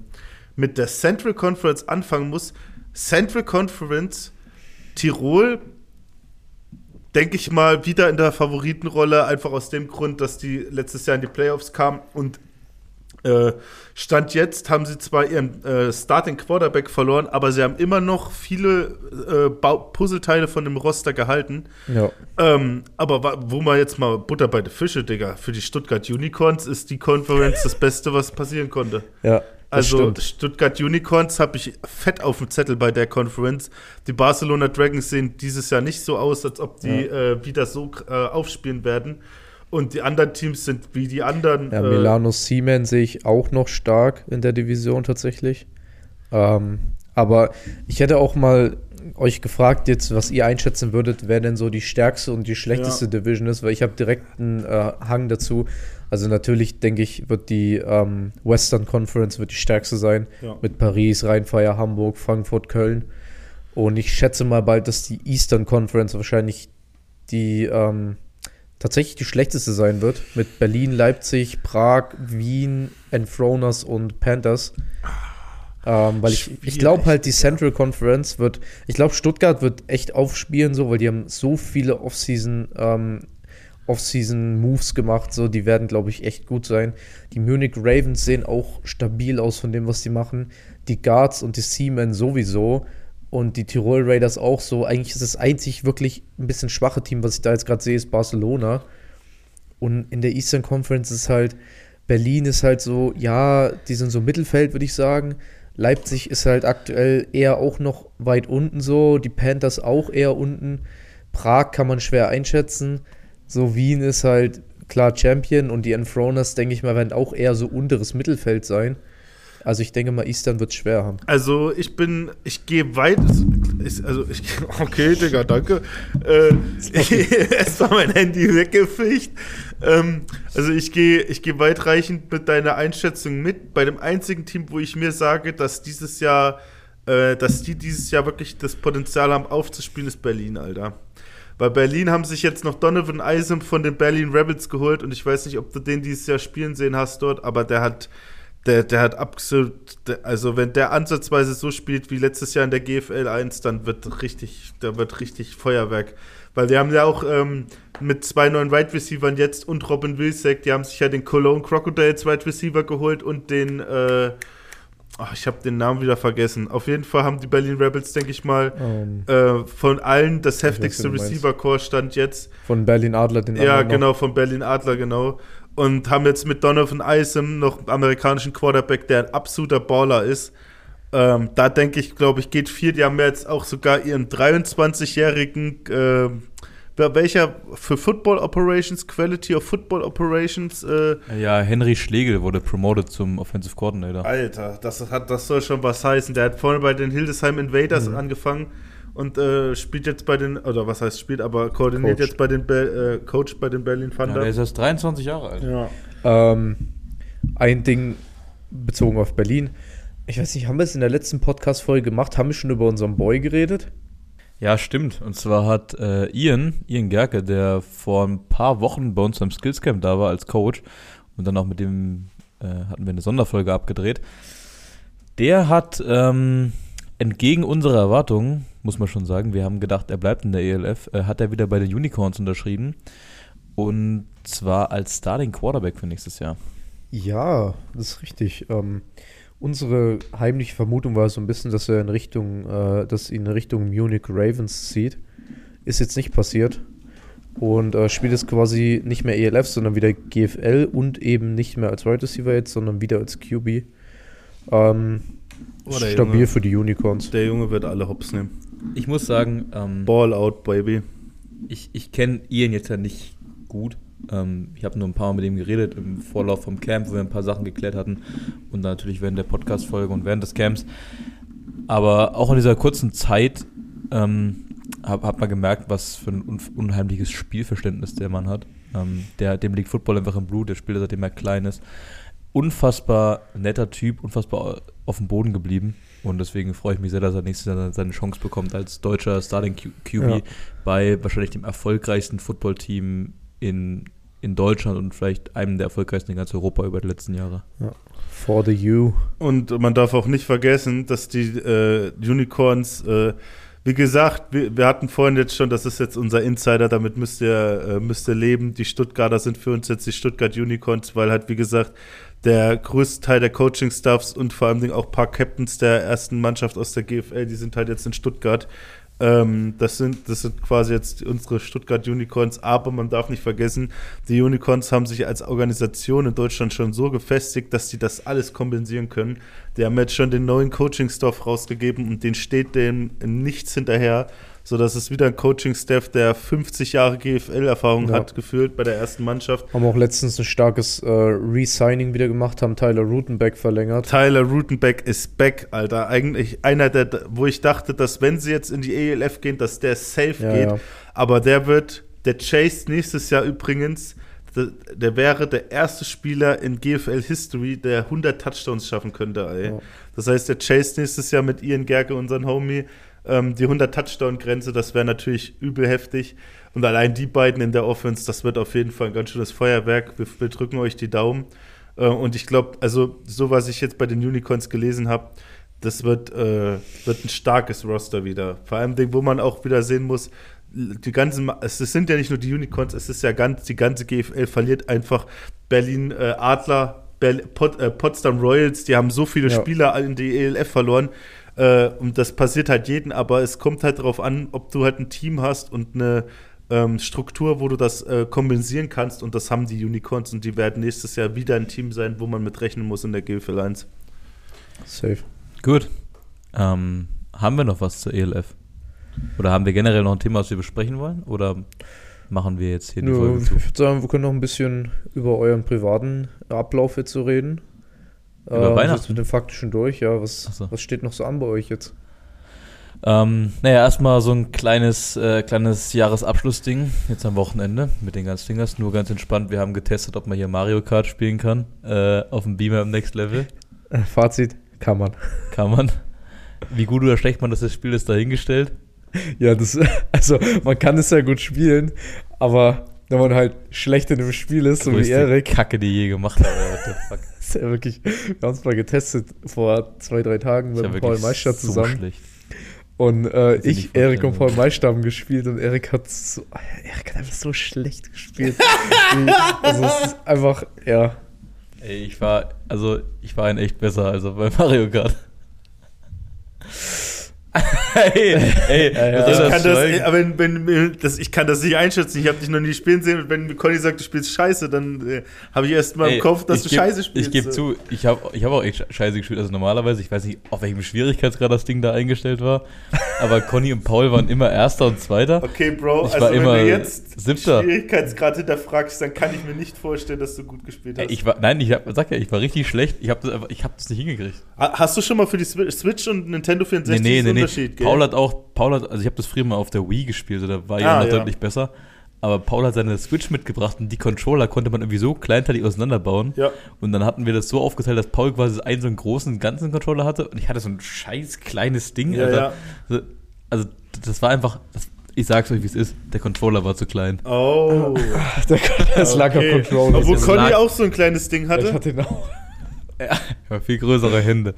mit der Central Conference anfangen muss. Central Conference, Tirol, denke ich mal, wieder in der Favoritenrolle, einfach aus dem Grund, dass die letztes Jahr in die Playoffs kamen und äh, Stand jetzt haben sie zwar ihren äh, Starting Quarterback verloren, aber sie haben immer noch viele äh, Puzzleteile von dem Roster gehalten. Ja. Ähm, aber wo man jetzt mal Butter bei den Fische, Digga, für die Stuttgart Unicorns ist die Conference das Beste, was passieren konnte. Ja. Also. Stuttgart Unicorns habe ich fett auf dem Zettel bei der Conference. Die Barcelona Dragons sehen dieses Jahr nicht so aus, als ob die äh, wieder so äh, aufspielen werden. Und die anderen Teams sind wie die anderen. Ja, äh, Milano Seaman sehe ich auch noch stark in der Division tatsächlich. Ähm, aber ich hätte auch mal euch gefragt, jetzt, was ihr einschätzen würdet, wer denn so die stärkste und die schlechteste Ja. Division ist, weil ich habe direkt einen äh, Hang dazu. Also natürlich denke ich, wird die ähm, Western Conference wird die stärkste sein. Ja. Mit Paris, Rheinfire, Hamburg, Frankfurt, Köln. Und ich schätze mal bald, dass die Eastern Conference wahrscheinlich die ähm, tatsächlich die schlechteste sein wird. Mit Berlin, Leipzig, Prag, Wien, Enthroners und Panthers. Ähm, weil ich, ich glaube halt, die Central Conference wird, ich glaube, Stuttgart wird echt aufspielen, so, weil die haben so viele Offseason, ähm, Off-Season-Moves gemacht, so, die werden, glaube ich, echt gut sein. Die Munich Ravens sehen auch stabil aus von dem, was die machen. die Guards und die Seamen sowieso und die Tirol Raiders auch so. Eigentlich ist das einzig wirklich ein bisschen schwache Team, was ich da jetzt gerade sehe, ist Barcelona. Und in der Eastern Conference ist halt, Berlin ist halt so, ja, die sind so Mittelfeld, würde ich sagen. Leipzig ist halt aktuell eher auch noch weit unten so, die Panthers auch eher unten. Prag kann man schwer einschätzen. So Wien ist halt klar Champion und die Enthroners, denke ich mal, werden auch eher so unteres Mittelfeld sein. Also ich denke mal, Eastern wird schwer haben. Also ich bin, ich gehe weit, also ich, okay, Digga, danke. Äh, es war mein Handy weggefegt. Ähm, also ich gehe, ich gehe weitreichend mit deiner Einschätzung mit. Bei dem einzigen Team, wo ich mir sage, dass dieses Jahr, äh, dass die dieses Jahr wirklich das Potenzial haben aufzuspielen, ist Berlin, Alter. Bei Berlin haben sich jetzt noch Donovan Eisem von den Berlin Rebels geholt und ich weiß nicht, ob du den dieses Jahr spielen sehen hast dort, aber der hat der, der hat absolut, also wenn der ansatzweise so spielt wie letztes Jahr in der GFL 1, dann wird richtig, da wird richtig Feuerwerk. Weil die haben ja auch ähm, mit zwei neuen Wide Receivers jetzt und Robin Wilsack, die haben sich ja den Cologne Crocodiles Wide Receiver geholt und den, äh, oh, ich habe den Namen wieder vergessen. Auf jeden Fall haben die Berlin Rebels, denke ich mal, um, ähm, äh, von allen das heftigste Receiver-Core stand jetzt. Von Berlin Adler, den Ja, genau, von Berlin Adler, genau und haben jetzt mit Donovan Isom noch einen amerikanischen Quarterback, der ein absoluter Baller ist. Ähm, da denke ich, glaube ich, geht viel. Die haben jetzt auch sogar ihren 23-jährigen, äh, welcher für Football Operations, Quality of Football Operations. Äh, ja, Henry Schlegel wurde promoted zum Offensive Coordinator. Alter, das, hat, das soll schon was heißen. Der hat vorne bei den Hildesheim Invaders mhm. angefangen und äh, spielt jetzt bei den, oder was heißt spielt, aber koordiniert Coach. jetzt bei den Be äh, Coach bei den Berlin Thunder. Ja, der ist erst 23 Jahre alt. Ja. Ähm, ein Ding bezogen auf Berlin. Ich weiß nicht, haben wir es in der letzten Podcast-Folge gemacht? Haben wir schon über unseren Boy geredet? Ja, stimmt. Und zwar hat äh, Ian, Ian Gerke, der vor ein paar Wochen bei uns am Skillscamp da war als Coach und dann auch mit dem äh, hatten wir eine Sonderfolge abgedreht. Der hat ähm, entgegen unserer Erwartungen muss man schon sagen. Wir haben gedacht, er bleibt in der ELF. Äh, hat er wieder bei den Unicorns unterschrieben. Und zwar als Starting Quarterback für nächstes Jahr. Ja, das ist richtig. Ähm, unsere heimliche Vermutung war so ein bisschen, dass er in Richtung, äh, dass ihn in Richtung Munich Ravens zieht. Ist jetzt nicht passiert. Und äh, spielt jetzt quasi nicht mehr ELF, sondern wieder GFL und eben nicht mehr als Wide Receiver jetzt, sondern wieder als QB. Ähm, stabil Junge, für die Unicorns. Der Junge wird alle Hops nehmen. Ich muss sagen, ähm, Ball out, baby. Ich, ich kenne Ian jetzt ja nicht gut. Ähm, ich habe nur ein paar Mal mit ihm geredet im Vorlauf vom Camp, wo wir ein paar Sachen geklärt hatten. Und dann natürlich während der Podcast-Folge und während des Camps. Aber auch in dieser kurzen Zeit ähm, hat, hat man gemerkt, was für ein unheimliches Spielverständnis der Mann hat. Ähm, der, dem liegt Football einfach im Blut, der spielt seitdem er klein ist. Unfassbar netter Typ, unfassbar auf dem Boden geblieben. Und deswegen freue ich mich sehr, dass er nächstes Jahr seine Chance bekommt als deutscher Starting QB ja. bei wahrscheinlich dem erfolgreichsten Footballteam in, in Deutschland und vielleicht einem der erfolgreichsten in ganz Europa über die letzten Jahre. Ja. For the U. Und man darf auch nicht vergessen, dass die äh, Unicorns, äh, wie gesagt, wir, wir, hatten vorhin jetzt schon, das ist jetzt unser Insider, damit müsst ihr, äh, müsst ihr leben. Die Stuttgarter sind für uns jetzt die Stuttgart Unicorns, weil halt, wie gesagt, der größte Teil der Coaching-Staffs und vor allem auch ein paar Captains der ersten Mannschaft aus der GFL, die sind halt jetzt in Stuttgart. Ähm, das, sind, das sind quasi jetzt unsere Stuttgart Unicorns, aber man darf nicht vergessen, die Unicorns haben sich als Organisation in Deutschland schon so gefestigt, dass sie das alles kompensieren können. Die haben jetzt schon den neuen Coaching-Staff rausgegeben und den steht dem nichts hinterher. So, das ist wieder ein Coaching-Staff, der 50 Jahre GFL-Erfahrung ja. hat, gefühlt bei der ersten Mannschaft. Haben auch letztens ein starkes äh, Re-Signing wieder gemacht, haben Tyler Rutenbeck verlängert. Tyler Rutenbeck ist back, Alter. Eigentlich einer der, wo ich dachte, dass wenn sie jetzt in die ELF gehen, dass der safe ja, geht. Ja. Aber der wird, der Chase nächstes Jahr übrigens, der, der, wäre der erste Spieler in GFL History, der 100 Touchdowns schaffen könnte, ey. Das heißt, der Chase nächstes Jahr mit Ian Gerke, unseren Homie, ähm, die 100-Touchdown-Grenze, das wäre natürlich übel heftig. Und allein die beiden in der Offense, das wird auf jeden Fall ein ganz schönes Feuerwerk. Wir, wir drücken euch die Daumen. Äh, und ich glaube, also so was ich jetzt bei den Unicorns gelesen habe, das wird, äh, wird ein starkes Roster wieder. Vor allem, wo man auch wieder sehen muss, die ganzen, es sind ja nicht nur die Unicorns, es ist ja ganz, die ganze GFL verliert einfach Berlin äh, Adler Berl Pot äh, Potsdam Royals, die haben so viele Ja. Spieler in die ELF verloren. Äh, und das passiert halt jeden, aber es kommt halt darauf an, ob du halt ein Team hast und eine ähm, Struktur, wo du das äh, kompensieren kannst. Und das haben die Unicorns und die werden nächstes Jahr wieder ein Team sein, wo man mit rechnen muss in der GFL 1. Safe. Gut. Ähm, haben wir noch was zur ELF? Oder haben wir generell noch ein Thema, was wir besprechen wollen? Oder machen wir jetzt hier die Nö, Folge ich zu? würde sagen, wir können noch ein bisschen über euren privaten Ablauf jetzt so reden. Über Ähm, Weihnachten? mit dem Faktischen durch, ja. Was, so. was steht noch so an bei euch jetzt? Ähm, naja, erstmal so ein kleines, äh, kleines Jahresabschlussding jetzt am Wochenende mit den ganzen Dingers. Nur ganz entspannt. Wir haben getestet, ob man hier Mario Kart spielen kann. Äh, auf dem Beamer im Next Level. Äh, Fazit, kann man. Kann man. Wie gut oder schlecht man das, das Spiel ist dahingestellt. Ja, das, also man kann es ja gut spielen, aber wenn man halt schlecht in dem Spiel ist, so wie Erik, Kacke, die je gemacht habe. What the fuck. Ist ja wirklich, wir haben es mal getestet vor zwei, drei Tagen mit Ja, Paul Meister so zusammen. schlecht. Und äh, ich, Erik und Paul Meister haben gespielt und Erik hat so, Erik hat einfach so schlecht gespielt. Also es ist einfach, ja. Ey, ich war, also ich war in echt besser als bei Mario Kart. Ey, ey, Ja, Ich kann, das wenn, wenn, das, ich kann das nicht einschätzen. Ich habe dich noch nie spielen sehen. Und wenn Conny sagt, du spielst scheiße, dann äh, habe ich erst mal Ey, im Kopf, dass du geb- scheiße spielst. Ich gebe zu, ich habe ich hab auch echt scheiße gespielt. Also normalerweise, ich weiß nicht, auf welchem Schwierigkeitsgrad das Ding da eingestellt war. Aber Conny und Paul waren immer Erster und Zweiter. Okay, Bro, Ich also war wenn immer du jetzt Siebter. Schwierigkeitsgrad hinterfragst, dann kann ich mir nicht vorstellen, dass du gut gespielt Ey, hast. ich war, nein, ich hab, sag ja, ich war richtig schlecht. Ich habe das, ich hab das nicht hingekriegt. Ha- Hast du schon mal für die Swi- Switch und Nintendo 64 Nee, nee, nee, nee. Unterschied, gell? Paul hat auch, Paul hat, also ich habe das früher mal auf der Wii gespielt, da war ja Ah, noch ja. deutlich besser. Aber Paul hat seine Switch mitgebracht und die Controller konnte man irgendwie so kleinteilig auseinanderbauen. Ja. Und dann hatten wir das so aufgeteilt, dass Paul quasi einen so einen großen ganzen Controller hatte und ich hatte so ein scheiß kleines Ding. Ja, Alter. ja. So, Also das war einfach, das, ich sag's euch, wie es ist, der Controller war zu klein. Oh. Das lag am okay. Controller. Obwohl Conny auch so ein kleines Ding ich hatte. hatte ihn auch. Ja, viel größere Hände.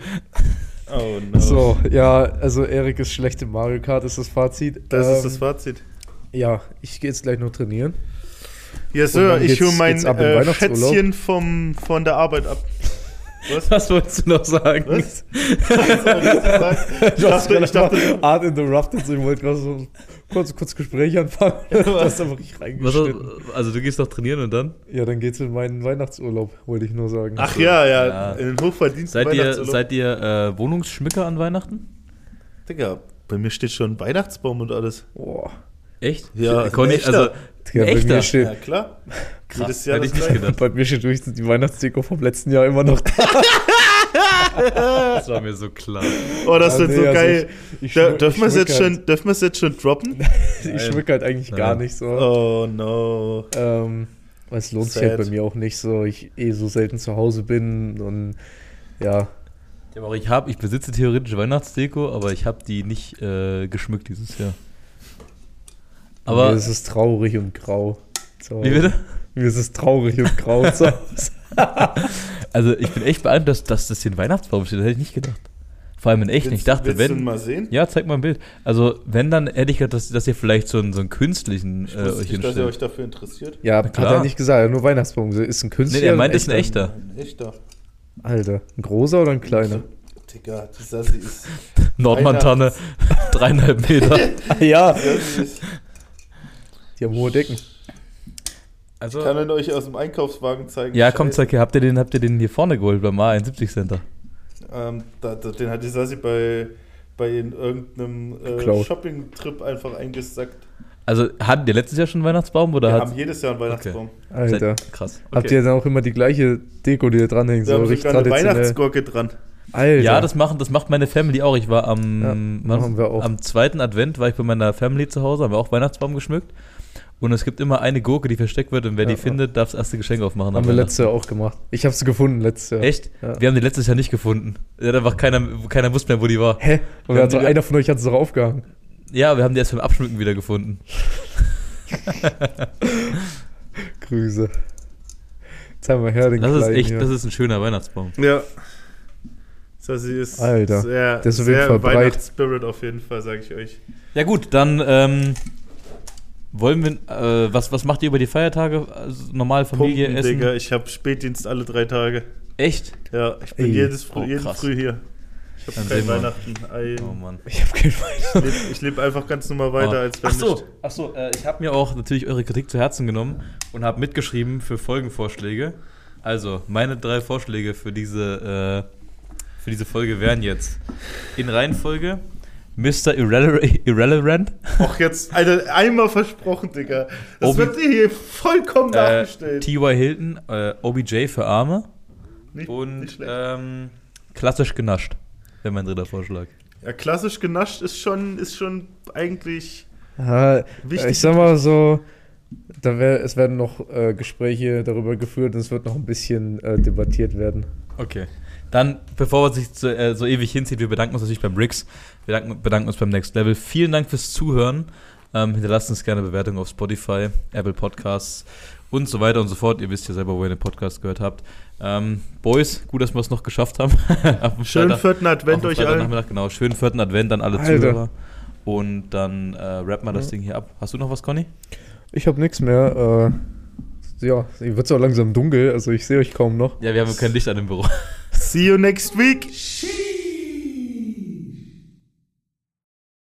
Oh no. So, ja, also Erik ist schlecht im Mario Kart, ist das Fazit. Das ist Ähm, das Fazit. Ja, ich gehe jetzt gleich noch trainieren. Ja, Sir, ich hole mein äh. Schätzchen vom, von der Arbeit ab. Was? Was wolltest du noch sagen? Was? ich Du hast ich dachte, mal Art interrupted, so ich wollte gerade so ein kurz, kurz Gespräch anfangen. Du hast einfach richtig Was, also du gehst doch trainieren und dann? Ja, dann geht's in meinen Weihnachtsurlaub, wollte ich nur sagen. ach ja, ja, Ja. in den Hochverdienst Seid ihr, seid ihr äh, Wohnungsschmücker an Weihnachten? Digga, bei mir steht schon ein Weihnachtsbaum und alles. Boah. Echt? Ja, Conny, also Digga, bei, mir steht, Ja, klar. krass, Jedes Jahr hätte ich nicht gedacht. bei mir steht durch die Weihnachtsdeko vom letzten Jahr immer noch da. Das war mir so klar. Oh, das Ah, wird nee, so also geil. ich- ich Da, schmück- dürfen wir es jetzt, schmück schon- dürfen wir es jetzt schon droppen? Ich schmücke halt eigentlich gar Nein. nicht so. Oh no. Ähm, weil es lohnt sich Sad. halt bei mir auch nicht so. Ich eh so selten zu Hause bin und ja. Ja, aber ich, hab, ich besitze theoretisch Weihnachtsdeko, aber ich habe die nicht äh, geschmückt dieses Jahr. Aber mir ist es traurig und grau. wie bitte? Mir ist es traurig und grau zu Hause. Also ich bin echt beeindruckt, dass, dass das hier ein Weihnachtsbaum steht. Das hätte ich nicht gedacht. Vor allem in echt nicht. Ich dachte, willst du ihn wenn... mal sehen? Ja, zeig mal ein Bild. Also wenn, dann hätte ich gedacht, dass, dass ihr vielleicht so einen, so einen künstlichen Ich äh, euch nicht, dass ihr euch dafür interessiert. Ja, hat er nicht gesagt. Er hat nur Weihnachtsbaum. Ist ein Künstler. Nee, der oder meint, es ist ein echter? echter. Ein echter. Alter, ein großer oder ein kleiner? Digga, die Sassi ist. Nordmantanne, dreieinhalb Meter. ja, die haben hohe Decken. Also, ich kann ihn euch aus dem Einkaufswagen zeigen. ja, komm, zeig her. Habt ihr den, habt ihr den hier vorne geholt beim A71 Center? Ähm, da, da, den hat die Sassi bei, bei in irgendeinem äh. Shopping-Trip einfach eingesackt. Also hattet ihr letztes Jahr schon einen Weihnachtsbaum oder Wir hat haben jedes Jahr einen Weihnachtsbaum. Alter. Seid, krass. Habt ihr dann auch immer die gleiche Deko, die da dranhängt? Wir So haben richtig eine. Weihnachtsgurke dran. Alter. Ja, das, machen, das macht meine Family auch. Ich war am, Ja, wann- machen wir auch. am zweiten Advent, war ich bei meiner Family zu Hause, haben wir auch Weihnachtsbaum geschmückt. Und es gibt immer eine Gurke, die versteckt wird und wer Ja, die ja. findet, darf das erste Geschenk aufmachen. haben wir letztes Jahr auch gemacht. Ich habe sie gefunden letztes Jahr. Echt? Ja. Wir haben die letztes Jahr nicht gefunden. Ja, da war keiner, keiner wusste mehr, wo die war. Hä? Und Wir hat so einer von euch hat es doch aufgehangen. Ja, wir haben die erst beim Abschmücken wieder gefunden. Grüße. Zeig mal her, den Das ist Kleinen echt, hier. das ist ein schöner Weihnachtsbaum. Ja. Sassi ist Alter, sehr, der ist auf jeden sehr Fall breit. Weihnachtsspirit auf jeden Fall, sage ich euch. Ja gut, dann ähm, wollen wir, äh, was, was macht ihr über die Feiertage? Also normal Familie, Pumpen, Essen? Digga, ich habe Spätdienst alle drei Tage. Echt? Ja, ich bin Ey. jedes Früh, Oh, jeden krass. Früh hier. Ich habe kein. Weihnachten. Ein, Oh Mann. Ich habe keinen ich lebe leb einfach ganz normal weiter, als wenn ach so, nicht. ach so äh, ich habe mir auch natürlich eure Kritik zu Herzen genommen und habe mitgeschrieben für Folgenvorschläge. Also, meine drei Vorschläge für diese, äh, für diese Folge wären jetzt in Reihenfolge Mr. Irrele Irrelevant, Och, jetzt, Alter, einmal versprochen, Digga. Das Obi- wird dir hier vollkommen äh, dargestellt. T.Y. Hilton, äh, OBJ für Arme Nicht, und nicht schlecht. ähm, klassisch genascht. Wäre mein dritter Vorschlag. ja, klassisch genascht ist schon, ist schon eigentlich Ja, wichtig. ich sag mal so, da wär, es werden noch äh, Gespräche darüber geführt und es wird noch ein bisschen äh, debattiert werden. Okay. Dann, bevor es sich so, äh, so ewig hinzieht, wir bedanken uns natürlich beim Bricks. Wir bedanken, bedanken uns beim Next Level. Vielen Dank fürs Zuhören. Ähm, hinterlasst uns gerne Bewertungen auf Spotify, Apple Podcasts und so weiter und so fort. Ihr wisst ja selber, wo ihr den Podcast gehört habt. Ähm, Boys, gut, dass wir es noch geschafft haben. Schönen Freitag- vierten Advent euch allen. Genau, schönen vierten Advent an alle Alter. Zuhörer. Und dann äh, rappen wir das Ja. Ding hier ab. Hast du noch was, Conny? Ich habe nichts mehr. Äh, ja, wird auch langsam dunkel, also ich sehe euch kaum noch. Ja, wir haben kein Licht an dem Büro. See you next week.